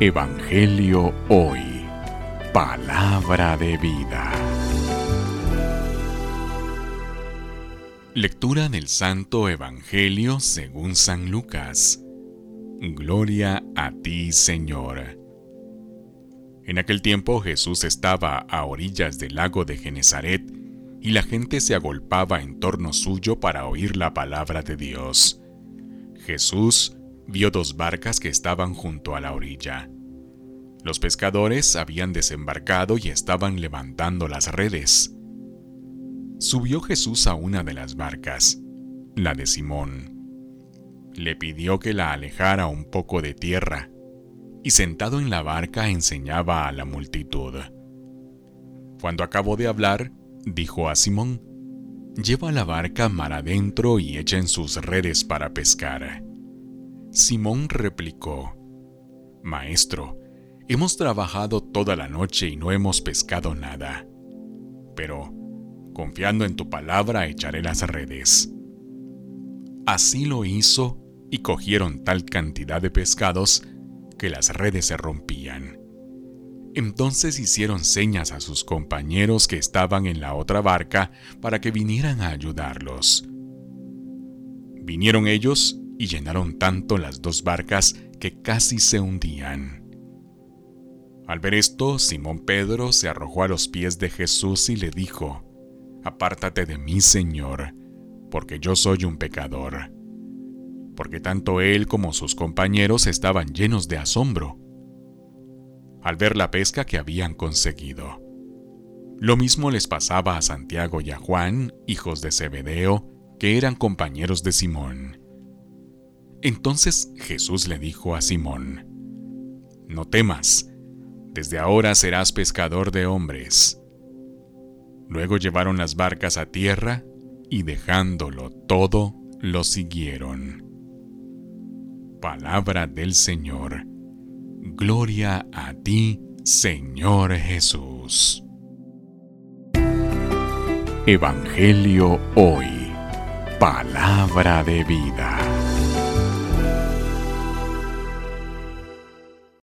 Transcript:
Evangelio Hoy. Palabra de vida. Lectura del Santo Evangelio según San Lucas. Gloria a ti, Señor. En aquel tiempo Jesús estaba a orillas del lago de Genezaret y la gente se agolpaba en torno suyo para oír la palabra de Dios. Jesús vio dos barcas que estaban junto a la orilla. Los pescadores habían desembarcado y estaban levantando las redes. Subió Jesús a una de las barcas, la de Simón. Le pidió que la alejara un poco de tierra, y sentado en la barca enseñaba a la multitud. Cuando acabó de hablar, dijo a Simón, Lleva la barca mar adentro y echen sus redes para pescar. Simón replicó, Maestro, hemos trabajado toda la noche y no hemos pescado nada. Pero, confiando en tu palabra, echaré las redes. Así lo hizo y cogieron tal cantidad de pescados que las redes se rompían. Entonces hicieron señas a sus compañeros que estaban en la otra barca para que vinieran a ayudarlos. Vinieron ellos y llenaron tanto las dos barcas que casi se hundían. Al ver esto, Simón Pedro se arrojó a los pies de Jesús y le dijo, Apártate de mí, Señor, porque yo soy un pecador. Porque tanto él como sus compañeros estaban llenos de asombro al ver la pesca que habían conseguido. Lo mismo les pasaba a Santiago y a Juan, hijos de Zebedeo, que eran compañeros de Simón. Entonces Jesús le dijo a Simón, No temas, desde ahora serás pescador de hombres. Luego llevaron las barcas a tierra y dejándolo todo, lo siguieron. Palabra del Señor. Gloria a ti, Señor Jesús. Evangelio hoy. Palabra de vida.